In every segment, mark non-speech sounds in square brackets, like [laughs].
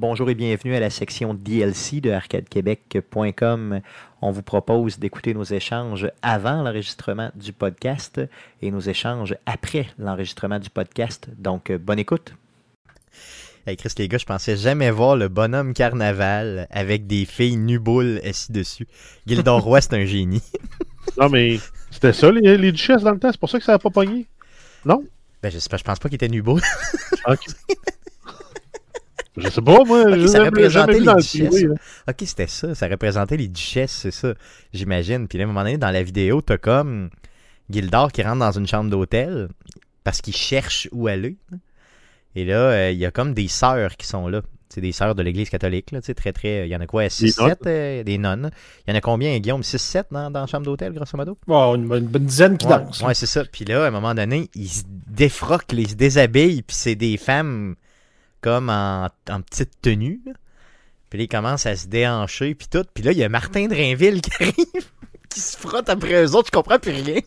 Bonjour et bienvenue à la section DLC de arcadequebec.com. On vous propose d'écouter nos échanges avant l'enregistrement du podcast et nos échanges après l'enregistrement du podcast. Donc, bonne écoute. Hey Chris, les gars, je pensais jamais voir le bonhomme carnaval avec des filles nuboules assis dessus. Gildor Roy, c'est un génie. [laughs] non, mais c'était ça, les, les, duchesses dans le temps. C'est pour ça que ça n'a pas pogné. Non? Ben, je, sais pas, je pense pas qu'il était nuboule. ok. [laughs] Je sais pas, moi. Ok, je ça représentait les duchesses. TV, là. Ok, c'était ça. Ça représentait les duchesses, c'est ça. J'imagine. Puis là, à un moment donné, dans la vidéo, t'as comme Gildor qui rentre dans une chambre d'hôtel parce qu'il cherche où aller. Et là, euh, il y a comme des sœurs qui sont là. C'est des sœurs de l'Église catholique, là, très, très... Il y en a quoi, 6, nonnes. 7, euh, des nonnes. Il y en a combien, Guillaume? 6, 7 dans, dans la chambre d'hôtel, grosso modo? Bon, une, bonne- une bonne dizaine qui Ouais, dansent. ouais, c'est ça. Puis là, à un moment donné, ils se défroquent, ils se déshabillent, puis c'est des femmes comme en, en petite tenue. là. Puis là, ils commencent à se déhancher, puis tout. Puis là, il y a Martin Drainville qui [laughs] arrive, qui se frotte après eux autres, je comprends plus rien.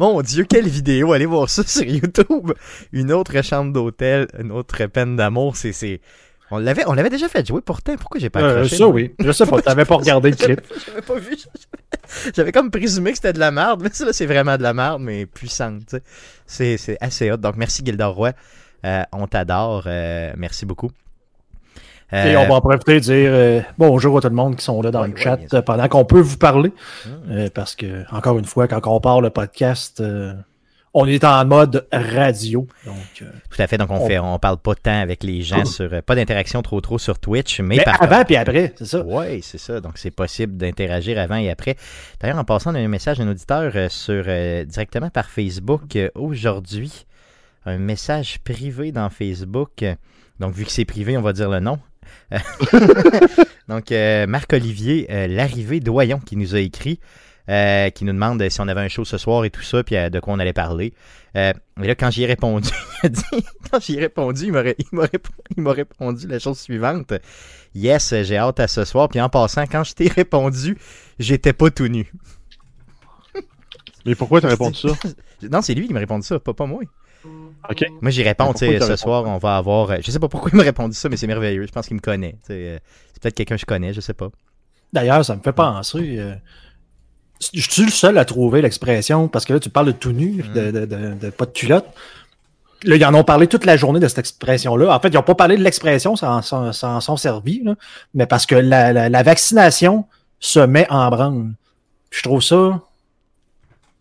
Mon Dieu, quelle vidéo! Allez voir ça sur YouTube. Une autre chambre d'hôtel, une autre peine d'amour, c'est... On l'avait, on l'avait déjà fait jouer pourtant. Pourquoi j'ai pas Euh, accroché? ça, moi? oui. Je sais pas, t'avais pas regardé le [laughs] clip. J'avais pas vu. J'avais comme présumé que c'était de la merde, mais ça, c'est vraiment de la merde, mais puissante. c'est assez hot. Donc, merci Gildor Roy. Euh, on t'adore. Euh, merci beaucoup. Euh, Et on va en profiter de dire euh, bonjour à tout le monde qui sont là dans le chat euh, pendant qu'on peut vous parler. Hmm. Euh, parce que, encore une fois, quand on part le podcast, on est en mode radio. Donc, Tout à fait. Donc, on, on- fait, on parle pas tant avec les gens sur. pas d'interaction trop trop sur Twitch, mais, mais par avant puis après, c'est ça. Oui, c'est ça. Donc, c'est possible d'interagir avant et après. D'ailleurs, en passant, on a un message d'un auditeur sur, directement par Facebook aujourd'hui. Un message privé dans Facebook. Donc, vu que c'est privé, on va dire le nom. [laughs] Donc, euh, Marc-Olivier euh, Larrivée Doyon qui nous a écrit, euh, qui nous demande si on avait un show ce soir et tout ça, puis de quoi on allait parler. Et là, quand j'y ai répondu, [laughs] quand j'y ai répondu, il m'a ré- il m'a rép- il m'a répondu la chose suivante. Yes, j'ai hâte à ce soir. Puis en passant, quand je t'ai répondu, j'étais pas tout nu. Mais pourquoi t'as répondu [laughs] ça? Non, c'est lui qui m'a répondu ça, pas, pas moi. Ok. Moi, j'y réponds, ce soir, on va avoir. euh, Je sais pas pourquoi il m'a répondu ça, mais c'est merveilleux. Je pense qu'il me connaît. euh, C'est peut-être quelqu'un que je connais, je sais pas. D'ailleurs, ça me fait penser. euh, je suis le seul à trouver l'expression, parce que là, tu parles de tout nu, Mm. de, de- de- de pas de culotte. Là, ils en ont parlé toute la journée de cette expression-là. En fait, ils n'ont pas parlé de l'expression, ça en, ça en- ça en sont servis, là. mais parce que la, la- la vaccination se met en branle. Je trouve ça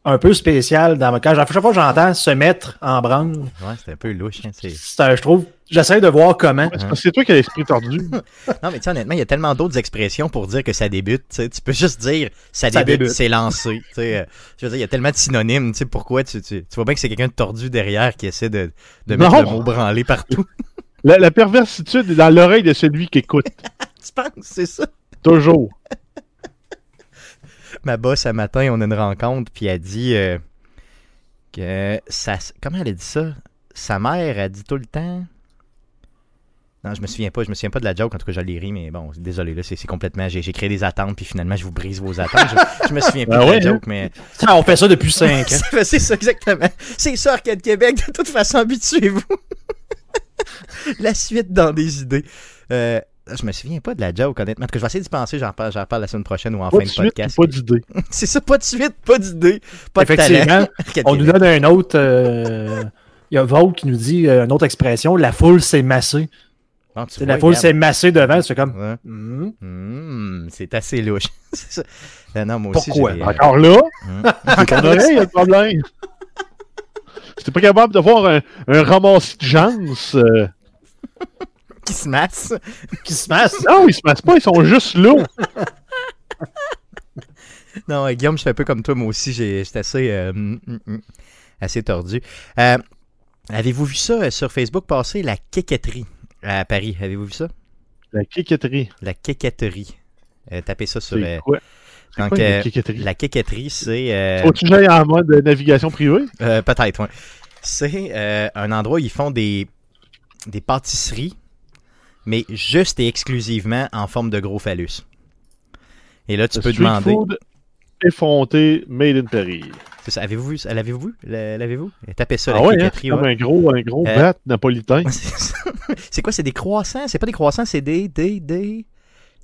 un peu spécial. Dans, quand, à chaque fois que j'entends se mettre en branle, Ouais, c'est un peu louche. hein, c'est- un- je trouve, j'essaie de voir comment. C'est toi qui as l'esprit tordu. [laughs] Non, mais tu sais, honnêtement, il y a tellement d'autres expressions pour dire que ça débute. tu peux juste dire ça Ça débute, débute. c'est lancé. tu sais, euh, Je veux dire, il y a tellement de synonymes. Tu sais, pourquoi tu, tu, tu vois bien que c'est quelqu'un de tordu derrière qui essaie de, de mettre Non. le mot branlé partout. [laughs] La, la perversitude est dans l'oreille de celui qui écoute. [laughs] tu penses, c'est ça? Toujours. Ma boss, un matin, on a une rencontre, puis elle dit euh, que ça. Comment elle a dit ça? Sa mère a dit tout le temps? Non, je me souviens pas, je me souviens pas de la joke, en tout cas je l'ai ri, mais bon, désolé, là, c'est complètement. J'ai créé des attentes, puis finalement je vous brise vos attentes. Je, je me souviens plus Ah de ouais, la hein? joke, mais. Ça, on fait ça depuis cinq [laughs] ans. C'est c'est ça, exactement. C'est ça, Arcade Québec. De toute façon, habituez-vous. [laughs] la suite dans des idées. Euh, je me souviens pas de la joke, honnêtement. Cas, je vais essayer d'y penser. J'en parle, la semaine prochaine ou en Pas fin de suite, podcast. pas d'idée. [laughs] C'est ça, pas de suite, pas d'idée, pas de talent. Effectivement, [laughs] on nous donne un autre. euh, Il y a Vault qui nous dit euh, une autre expression la foule s'est massée. Vois, la foule s'est massée devant, c'est comme. Ouais. Hmm? Hmm, c'est assez louche. [laughs] Non, moi aussi, Pourquoi? euh, Encore là, hmm. ton oreille, il y a problème. T'es pas capable de voir un, un ramassis de gens, euh, Qui se masse. [laughs] Qui se masse. non, ils se passent pas, ils sont [laughs] juste là. Non, euh, Guillaume, je suis un peu comme toi, moi aussi. J'étais assez, euh, mm, mm, mm, assez tordu. Euh, Avez-vous vu ça sur Facebook passer, la quéquetterie à Paris? Avez-vous vu ça? La quéquetterie. La quéquetterie. Euh, tapez ça sur... Quoi? Donc, quoi euh, la quéquetterie? c'est... euh, que j'aille en mode navigation privée? euh, Peut-être, ouais. C'est un endroit où ils font des, des pâtisseries, mais juste et exclusivement en forme de gros phallus. Et là, tu peux demander... food effronté made in Paris. C'est ça. Avez-vous vu? L'avez-vous vu? L'avez-vous? Tapez ça, Ah la ouais, hein, caquetterie, c'est comme ouais. un gros, un gros Euh, bat napolitain. [laughs] C'est quoi? C'est des croissants? C'est pas des croissants, c'est des, des, des...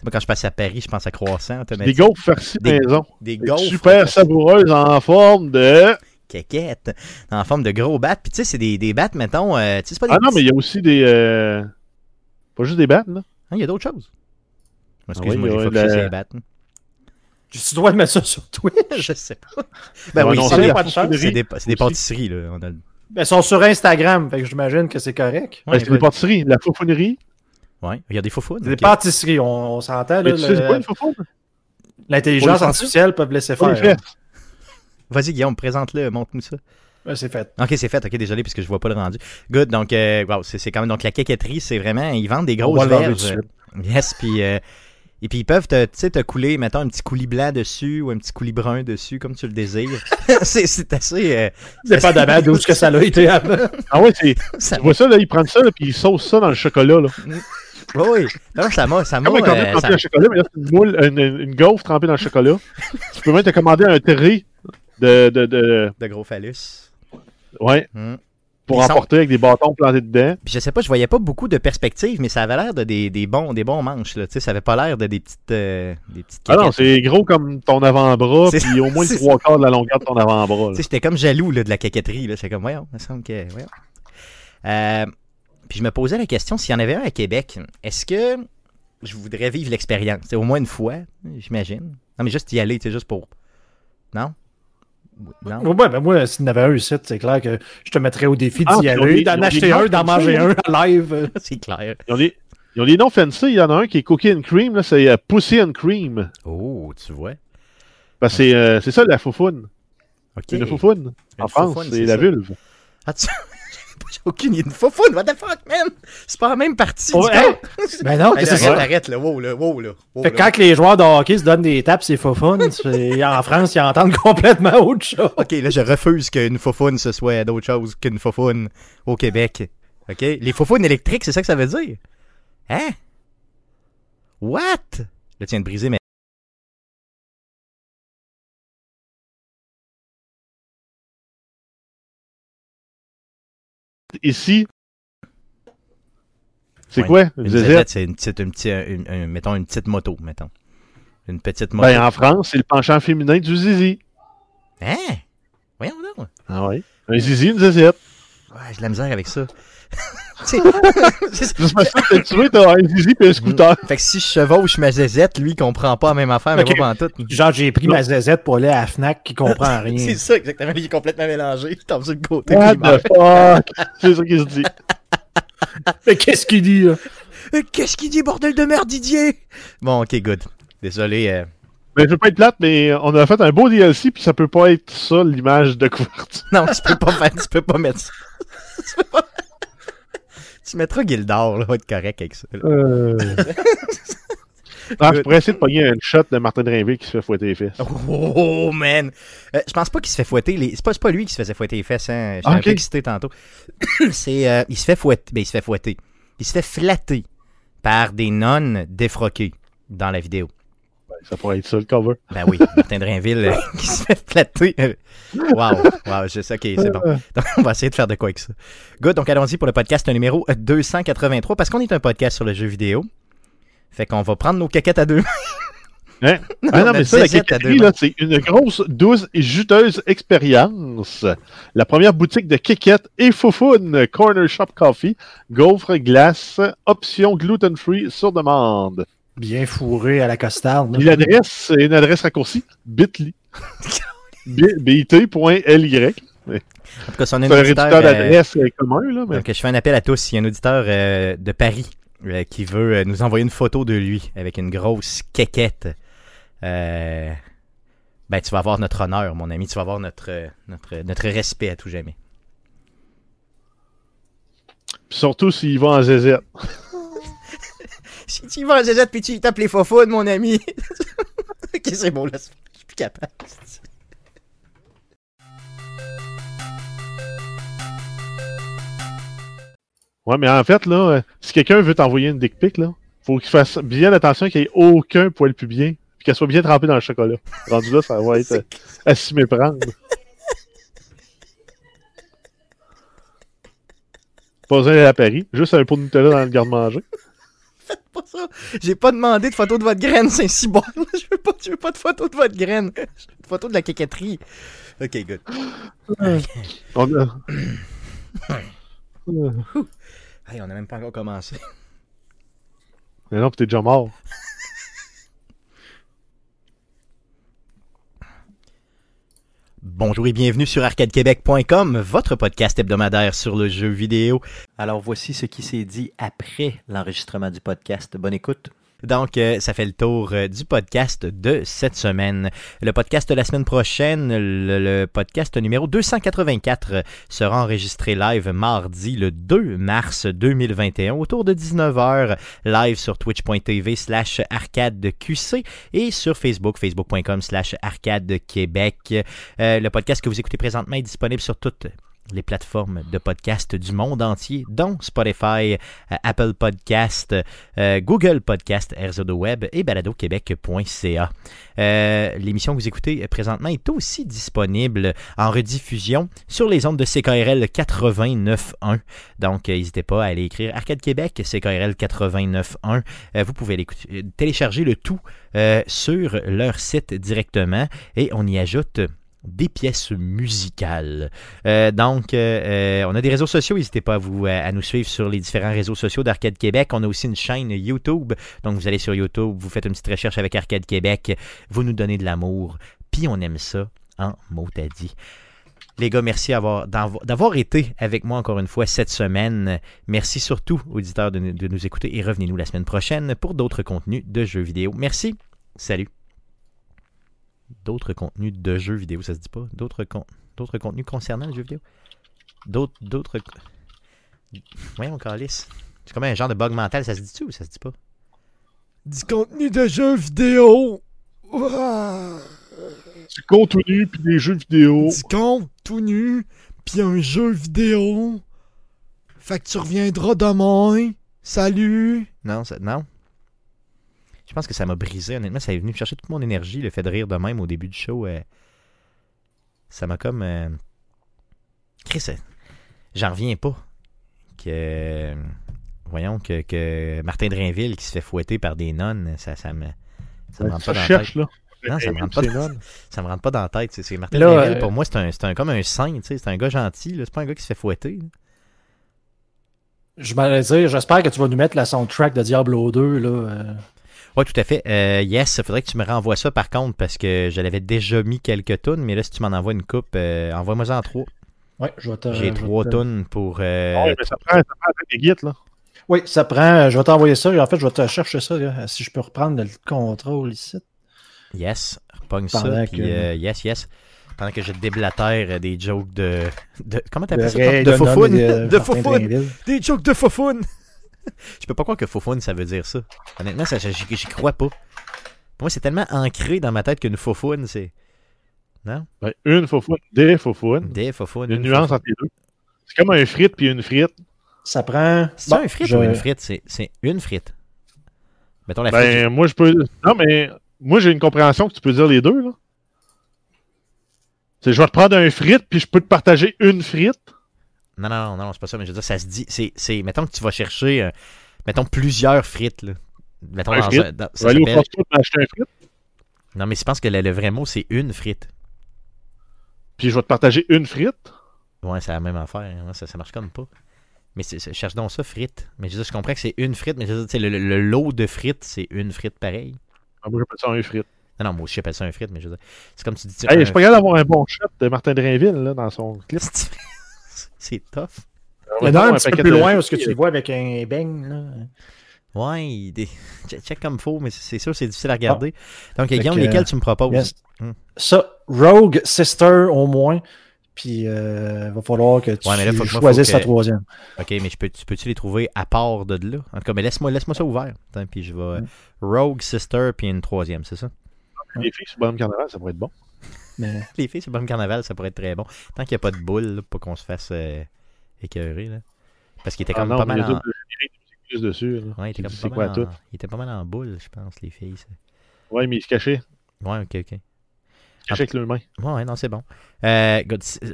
Moi, quand je passe à Paris, je pense à croissants Des gaufres farcies Des- maison. Des Des gaufres. Super savoureuses en forme de. Caquettes. En forme de gros battes. Puis tu sais, c'est des, des battes, mettons... euh, pas des Ah non, petits- mais il y a aussi des. euh, Pas juste des battes, là. Ah, il y a d'autres choses. Ah Excuse-moi, oui, j'ai focusé sur les battes. Tu dois mettre ça sur Twitch. [laughs] je sais pas. Ben Ouais, oui, non, c'est c'est des, la pas de chance. c'est des, c'est des aussi. pâtisseries, là. On a... Ben, ils sont sur Instagram, fait que j'imagine que c'est correct. Ben, Ouais, c'est des pâtisseries, la faufonnerie. ouais, il y a des. C'est des pâtisseries, on, on s'entend. Mais là, c'est le- une faufonne? L'intelligence artificielle peut laisser faire. fesses. Vas-y, Guillaume, présente-le, montre-nous ça. Ouais, c'est fait. Ok, c'est fait. Ok, désolé, parce que je vois pas le rendu. Good. Donc, euh, wow, c'est quand même. Donc, la caquetterie, c'est vraiment. Ils vendent des grosses verges. de Yes, puis. euh, et puis, ils peuvent te, tu sais, te couler, mettons, un petit coulis blanc dessus ou un petit coulis brun dessus, comme tu le désires. [laughs] [laughs] c'est assez. euh, C'est pas de d'où ce que ça a été avant. Ah ouais, c'est. [laughs] ça Tu vois ça, là, ils prennent ça, là, puis ils saucent ça dans le chocolat, là. Oui, oui. Non, ça m'a. Ça m'a. Comme un cornet euh, trempé ça- dans le chocolat, mais là, c'est une moule, une, une, une gaufre trempée dans le chocolat. tu peux même te commander un terré de, de, de, de gros phallus. Ouais, Hmm. pour Ils sont- emporter avec des bâtons plantés dedans. Puis je sais pas, je voyais pas beaucoup de perspectives, mais ça avait l'air de des, des bons, des bons manches. Là. Ça avait pas l'air de des petites, euh, des petites Ah non, c'est gros comme ton avant-bras, C'est- puis au moins [laughs] le c'est- trois quarts de la longueur de ton avant-bras. J'étais comme jaloux là, de la caquetterie. là. C'est comme, voyons, il me semble que. Voyons. Euh, puis je me posais la question s'il y en avait un à Québec, est-ce que je voudrais vivre l'expérience? C'est au moins une fois, j'imagine. Non, mais juste y aller, sais, juste pour. Non? Non? Ouais, ben moi, s'il y en avait un ici, c'est clair que je te mettrais au défi Ah, d'y aller, d'en acheter un, d'en manger un en live. [laughs] C'est clair. Ils ont des, ils ont des noms fancy. Il y en a un qui est Cookie and Cream, là, c'est euh, Pussy and Cream. Oh, tu vois. C'est euh, c'est ça la foufoune. C'est une foufoune. Une En France, c'est c'est la vulve. Ah, tu... J'ai aucune idée. Une faufoune, what the fuck, man? C'est pas la même partie. Oh, du hein? corps. [laughs] Ben non, Hey, qu'est-ce que c'est arrête, ça? arrête, là. Wow, là. Wow, là. Wow, Fait que là. quand les joueurs de hockey se donnent des tapes, c'est [laughs] c'est- En France, ils entendent complètement autre chose. Ok, là, je refuse qu'une faufoune, ce soit d'autre chose qu'une faufoune au Québec. Ok? Les faufounes électriques, c'est ça que ça veut dire? Hein? What? Là, tu viens de briser mais Ici, c'est Ouais, quoi? Une zézette, c'est une petite, une petite, une- un- mettons une petite moto, mettons. Une petite moto. Ben, en France, c'est le penchant féminin du zizi. Hein? Voyons donc. Ah ouais. Un zizi, une zézette. Ouais, j'ai de la misère avec ça. [laughs] Tu sais, c'est- Juste parce que tu veux, t'as un zizi et un scooter. fait que si je chevauche ma zézette, lui, il comprend pas la même affaire, mais pas en tout. Genre, j'ai pris ma zézette pour aller à la Fnac qui comprend [laughs] rien. C'est ça, exactement. Il est complètement mélangé. Il tombe sur le côté. What the fuck? C'est ça qu'il se dit. Mais qu'est-ce qu'il dit, là? Euh, Qu'est-ce qu'il dit, bordel de merde, Didier? Bon, ok, good. Désolé. euh, Mais je veux pas être plate, mais on a fait un beau DLC, puis ça peut pas être ça, l'image de couverture. Non, tu peux pas faire, tu peux pas mettre ça. [laughs] tu peux pas. [laughs] Tu mettras Gildor, là, va être correct avec ça. Euh... Ah, je pourrais essayer de pogner un shot de Martin Drainville qui se fait fouetter les fesses. Oh, man! Euh, je pense pas qu'il se fait fouetter les. C'est pas, lui qui se faisait fouetter les fesses, hein. J'étais Ah, un peu excité tantôt. [coughs] c'est. euh, il se fait fouetter. Ben, il se fait fouetter. Il se fait flatter par des nonnes défroquées dans la vidéo. Ça pourrait être ça, le cover. Ben oui, Martin Drainville euh, [laughs] qui se fait flatter. Wow, wow, je sais, ok, c'est bon. [laughs] Donc, on va essayer de faire de quoi avec ça. Good, donc allons-y pour le podcast numéro 283, parce qu'on est un podcast sur le jeu vidéo. Fait qu'on va prendre nos caquettes à deux. Hein? Non, [laughs] ah non, mais ça, la c'est une grosse, douce et juteuse expérience. La première boutique de kékettes et foufoune, Corner Shop Coffee, gaufre, glace, option gluten-free sur demande. Bien fourré à la costarde. Puis l'adresse, c'est une adresse raccourcie, bit.ly. [laughs] Bit.ly. En tout cas, si on a un C'est un auditeur, euh, d'adresse euh, commun, là, mais donc, je fais un appel à tous. Il y a un auditeur euh, de Paris euh, qui veut euh, nous envoyer une photo de lui avec une grosse quéquette. Euh, ben, tu vas avoir notre honneur, mon ami. Tu vas avoir notre, notre, notre respect à tout jamais. Puis surtout s'il va en zézette. [laughs] Si tu vas en zézette puis tu tapes les fofounes, mon ami. [laughs] ok, c'est bon, là. Je suis plus capable. Ouais, mais en fait, là, euh, si quelqu'un veut t'envoyer une dick pic, là, faut qu'il fasse bien attention qu'il n'y ait aucun poil pubien, puis qu'elle soit bien trempée dans le chocolat. Rendu là, ça va [laughs] être euh, à s'y méprendre. Pas besoin d'aller à Paris, juste un pot de Nutella dans le garde-manger. Faites pas ça. J'ai pas demandé de photo de votre graine, [laughs] c'est si bon. Je veux pas, je veux pas de photo de votre graine. Je veux une photo de la caquetterie. Ok, good. On a- Hey, on a même pas encore commencé. Mais non, puis t'es déjà mort. [laughs] Bonjour et bienvenue sur arcadequebec.com, votre podcast hebdomadaire sur le jeu vidéo. Alors voici ce qui s'est dit après l'enregistrement du podcast. Bonne écoute. Donc, euh, ça fait le tour euh, du podcast de cette semaine. Le podcast de la semaine prochaine, le, podcast numéro 284, euh, sera enregistré live mardi le 2 mars 2021 autour de 19h, live sur twitch.tv slash arcadeqc et sur Facebook, facebook.com slash arcadequebec. Euh, le podcast que vous écoutez présentement est disponible sur toutes les plateformes de podcast du monde entier, dont Spotify, euh, Apple Podcast, euh, Google Podcast, RZO Web et baladoquebec.ca. Euh, L'émission que vous écoutez présentement est aussi disponible en rediffusion sur les ondes de CKRL 89.1. Donc, n'hésitez pas à aller écrire Arcade Québec, CKRL 89.1. Euh, vous pouvez télécharger le tout sur leur site directement et on y ajoute des pièces musicales. Euh, donc, euh, euh, on a des réseaux sociaux. N'hésitez pas à, nous suivre sur les différents réseaux sociaux d'Arcade Québec. On a aussi une chaîne YouTube. Donc, vous allez sur YouTube, vous faites une petite recherche avec Arcade Québec. Vous nous donnez de l'amour. Puis, on aime ça en mot à dit. Les gars, merci avoir- d'avo- d'avoir été avec moi encore une fois cette semaine. Merci surtout, auditeurs, de nous écouter et revenez-nous la semaine prochaine pour d'autres contenus de jeux vidéo. Merci. Salut. D'autres contenus de jeux vidéo, ça se dit pas? D'autres con- d'autres contenus concernant les jeux vidéo? D'autres. D'autres. Voyons, Calice. C'est comme un genre de bug mental, ça se dit-tu ou ça se dit pas? Du contenu de jeux vidéo! Ouah! Du contenu, puis des jeux vidéo. Du compte tout nu, puis un jeu vidéo. Fait que tu reviendras demain. Salut! Non, ça, non. Je pense que ça m'a brisé, honnêtement. Ça est venu me chercher toute mon énergie, le fait de rire de même au début du show. euh, ça m'a comme. euh, Chris, euh, j'en reviens pas. Que. Voyons, que, que Martin Drainville qui se fait fouetter par des nonnes, ça, ça me. Ça me rentre pas dans la tête. là. Non, ça me rentre pas dans- non. [laughs] Ça me rentre pas dans la tête. C'est, Martin Là, Drainville, euh, pour moi, c'est un, c'est un, comme un saint. tu sais, C'est un gars gentil. C'est pas un gars qui se fait fouetter. là. Je m'allais dire, j'espère que tu vas nous mettre la soundtrack de Diablo 2, là. Oui, tout à fait. Euh, yes, il faudrait que tu me renvoies ça par contre parce que je l'avais déjà mis quelques tonnes, mais là, si tu m'en envoies une coupe, euh, envoie-moi en trois. Ouais, je vais te. J'ai trois te- tonnes pour. euh, Ouais, mais ça prend, ça prend des guides, là. Oui, ça prend. Je vais t'envoyer ça. En fait, je vais te chercher ça, là, si je peux reprendre le contrôle ici. Yes, repogne ça. Puis, que- euh, yes, yes. Pendant que je déblatère des jokes de. de comment Le t'appelles ça? De et de De. Des jokes de foufoune. [laughs] je peux pas croire que foufoune, ça veut dire ça. Honnêtement, ça, j'y j'y crois pas. Pour moi, c'est tellement ancré dans ma tête qu'une foufoune, c'est. Non? Ben, une faufoune, des faufounes. Des a une nuance entre les deux. C'est comme un frite puis une frite. Ça prend. C'est Bon, un frite je- ou une frite? C'est c'est une frite. Mettons la frite. Ben, moi, je peux. Non, mais moi, j'ai une compréhension que tu peux dire les deux, là. C'est je vais te prendre un frite puis je peux te partager une frite. Non, non, non, non, c'est pas ça, mais je veux dire, ça se dit. C'est, c'est, mettons que tu vas chercher, euh, mettons, plusieurs frites, là. Mettons, Un dans frite? un- dans- ça aller au m'acheter un frite? Non, mais je pense que le, le vrai mot, c'est une frite. puis je vais te partager une frite? Ouais, c'est la même affaire. hein, Ça, ça marche comme pas. Mais c'est, cherche donc ça, frites. Mais je veux dire, je comprends que c'est une frite, mais je veux dire, tu sais, le, le- le lot de frites, c'est une frite pareil. Ah, moi, j'appelle ça un frite. Non, non, moi aussi, j'appelle ça un frite, mais je veux dire, c'est comme tu dis. Hey, je suis pas capable d'avoir un bon shot de Martin Drainville, là, dans son clip. [laughs] c'est tough. Il y en a un petit peu plus de- loin, parce que tu le vois avec un beigne, là. Ouais, il- des... [laughs] check, check comme faut, mais c'est sûr, c'est difficile à regarder. Donc, Fait Guillaume, que, lesquels tu me proposes? yes. Hmm. Ça, Rogue Sister au moins. Puis, euh, va falloir que tu Ouais, mais là, faut choisisses que- la troisième. Ok, mais je peux, tu peux-tu les trouver à part de là? En tout cas, mais laisse-moi laisse ça ouvert. Attends, puis je vais. euh, Rogue, Sister, puis une troisième, c'est ça? Les filles sur Bonhomme Carnaval, ça pourrait être bon. Mais [laughs] Les filles sur le bon carnaval, ça pourrait être très bon. Tant qu'il n'y a pas de boule, là, pour qu'on se fasse euh, écœurer. Là. Parce qu'il était Ah comme non, pas mal en. le plus dessus. là. Ouais, il était comme pas quoi mal en... Il était pas mal en boule, je pense, les filles. ça. Ouais, mais il se cachait. Ouais, ok, ok. Avec le main. Ouais, non, c'est bon. Euh.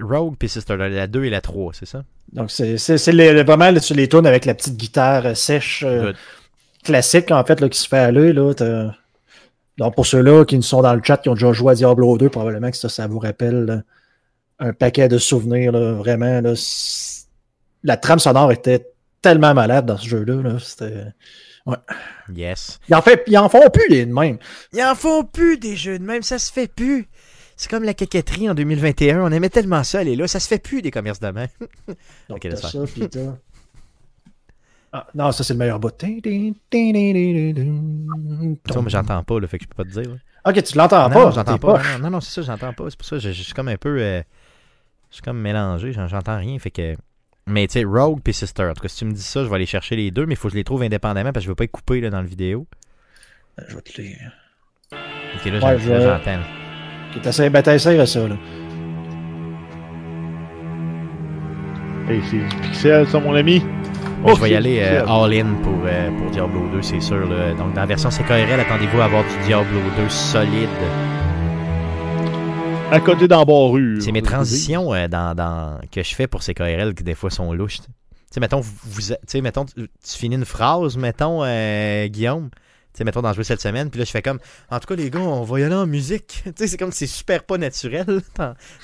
Rogue puis Sister, la, la 2 et la 3, c'est ça? Donc, c'est c'est- c'est les- vraiment là, sur les tunes avec la petite guitare euh, sèche euh, classique, en fait, là, qui se fait aller. Là, Donc, pour ceux-là qui nous sont dans le chat, qui ont déjà joué à Diablo 2, probablement que ça, ça vous rappelle là, un paquet de souvenirs. Là, vraiment, là, la trame sonore était tellement malade dans ce jeu-là. Là, c'était- Yes. ils, en fait, ils en font plus les de même. Ils en font plus des jeux de même, ça se fait plus. C'est comme la coquetterie en 2021, on aimait tellement ça, elle est là, ça se fait plus des commerces de main. [laughs] Donc, Ok, t'as laisse ça, puis t'as- Ah, non, ça, c'est le meilleur bout. Ça, moi, j'entends pas, là, fait que je peux pas te dire. là. Ok, tu l'entends pas. non, j'entends pas. poche. Non, non, non, c'est ça, j'entends pas. C'est pour ça que je, je suis comme un peu. euh, je suis comme mélangé, j'en- j'entends rien. Fait que. Mais tu sais, Rogue puis Sister. En tout cas, si tu me dis ça, je vais aller chercher les deux, mais il faut que je les trouve indépendamment parce que je veux pas être coupé là, dans la vidéo. Je vais te les... Ok, là, Ouais, je- j'entends. Ok, t'essayes, ben t'essayes ça, là. Hey, c'est du pixel, ça, mon ami? Mais Oh, je vais y aller euh, all-in pour, euh, pour Diablo 2, c'est sûr. là. Donc, dans la version CKRL, attendez-vous à avoir du Diablo 2 solide. À côté d'embarrure. C'est mes transitions euh, dans, dans- que je fais pour CKRL qui, des fois, sont louches. Tu sais, mettons, vous, mettons, tu, tu finis une phrase, mettons, euh, Guillaume. Tu sais, mettons, d'en jouer cette semaine. Puis là, je fais comme, en tout cas, les gars, on va y aller en musique. [laughs] Tu sais, c'est comme, c'est super pas naturel. [laughs] [laughs]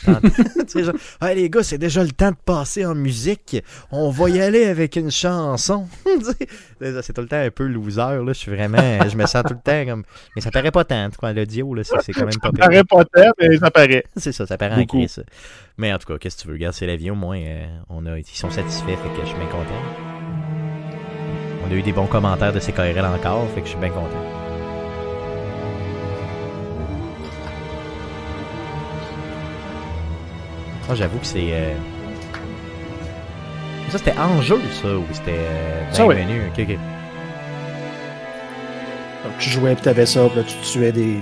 Tu sais, genre, hey, les gars, c'est déjà le temps de passer en musique. On va y aller avec une chanson. C'est tout le temps un peu loser, là. Je suis vraiment, je me sens tout le temps comme, mais ça paraît pas tant, quoi. L'audio, là, c'est quand même pas Ça paraît pas tant, mais ça paraît. C'est ça, ça paraît en crise. Mais en tout cas, qu'est-ce que tu veux? Regarde, c'est la vie, au moins, euh, on a, ils sont satisfaits, fait que je suis bien content. On a eu des bons commentaires de CKRL encore, fait que je suis bien content. Moi, j'avoue que c'est. euh, Ça, c'était en jeu, ça, ou c'était euh, dans Ça, oui. Donc, tu jouais, puis t'avais ça, puis là, tu tuais des,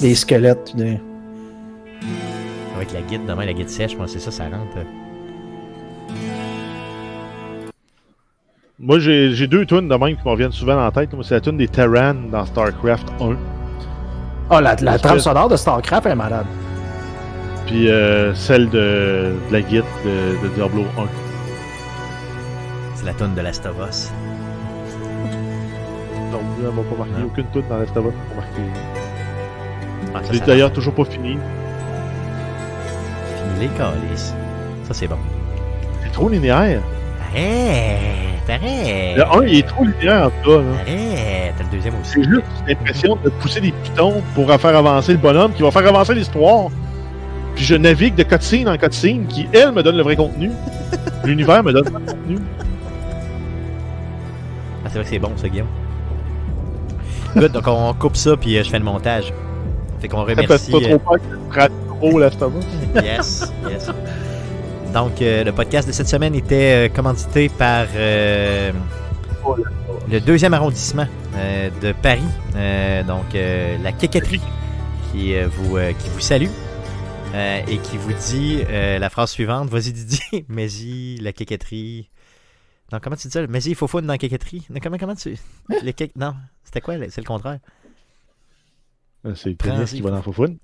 des squelettes. Des... Avec la guide, demain, la guide sèche, moi, c'est ça, ça rentre. Moi, j'ai deux tunes de même qui me reviennent souvent la tête. Moi, c'est la tune des Terran dans StarCraft 1. Ah, la, la Parce trame que- sonore de StarCraft est malade. Puis euh, celle de, de la guide de, de Diablo 1. C'est la tonne de Last of Us. Donc, là, elle va pas marquer Non. aucune tune dans Last of Us. Pas marqué. Ah, d'ailleurs toujours pas fini. Fini les calices. Ça, c'est bon. C'est trop linéaire. Arrête! Arrête! Le 1, il est trop linéaire en tout cas. là. Arrête! T'as le deuxième aussi. C'est juste l'impression de pousser des pitons pour faire avancer le bonhomme, qui va faire avancer l'histoire. Puis je navigue de cutscene en cutscene, qui, elle, me donne le vrai contenu. [laughs] L'univers me donne le contenu. Ah, c'est vrai que c'est bon, ça, Guillaume. Good, donc on coupe ça, puis euh, je fais le montage. Fait qu'on Ça fait remercie. pas euh, trop peur que tu trop Us. Yes, yes. Donc, euh, le podcast de cette semaine était euh, commandité par euh, le deuxième arrondissement euh, de Paris. Euh, donc, euh, la quéquetterie qui, euh, vous, euh, qui vous salue euh, et qui vous dit euh, la phrase suivante. Vas-y, Didier. [laughs] Mais-y, la quéquetterie. Non, comment tu dis ça? Mais-y, il faut foutre dans la quéquetterie. Non, comment, comment tu. Le qué- Non, c'était quoi? C'est le contraire? C'est le pénis qui va dans Foufoune.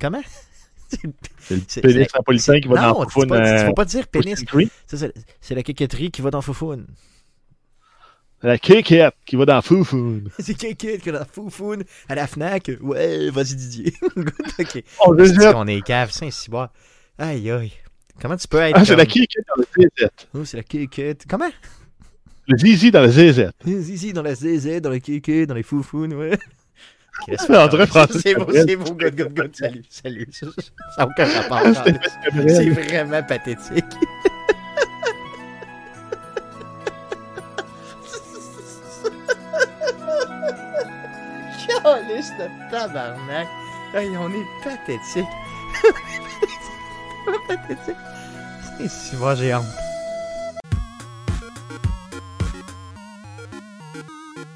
Comment? C'est le pénis napolitain qui va non, dans Foufoune. pas- tu euh, faut pas dire pénis. C'est la quéquetterie qui va dans Foufoune. La kékette qui va dans Foufoune. [laughs] C'est quelqu'un qui a la foufoune à la Fnac. Ouais, vas-y Didier. [laughs] Ok. Je C'est jette. qu'on est cave, saint ciboire. Aïe aïe. Comment tu peux être Ah, c'est la kékette dans le ZZ. Oh, c'est la kékette. Comment? Le zizi dans le ZZ. Ici, dans la ZZ, dans la kékette, dans les foufounes, ouais. Dirait Francis C'est beau, c'est beau, good, good, good. Salut, salut. Ça n'a aucun rapport. Ah. C'est vraiment pathétique. Calisse de tabarnak. Hey, on est pathétique. [laughs] pathétique. Si moi j'ai honte.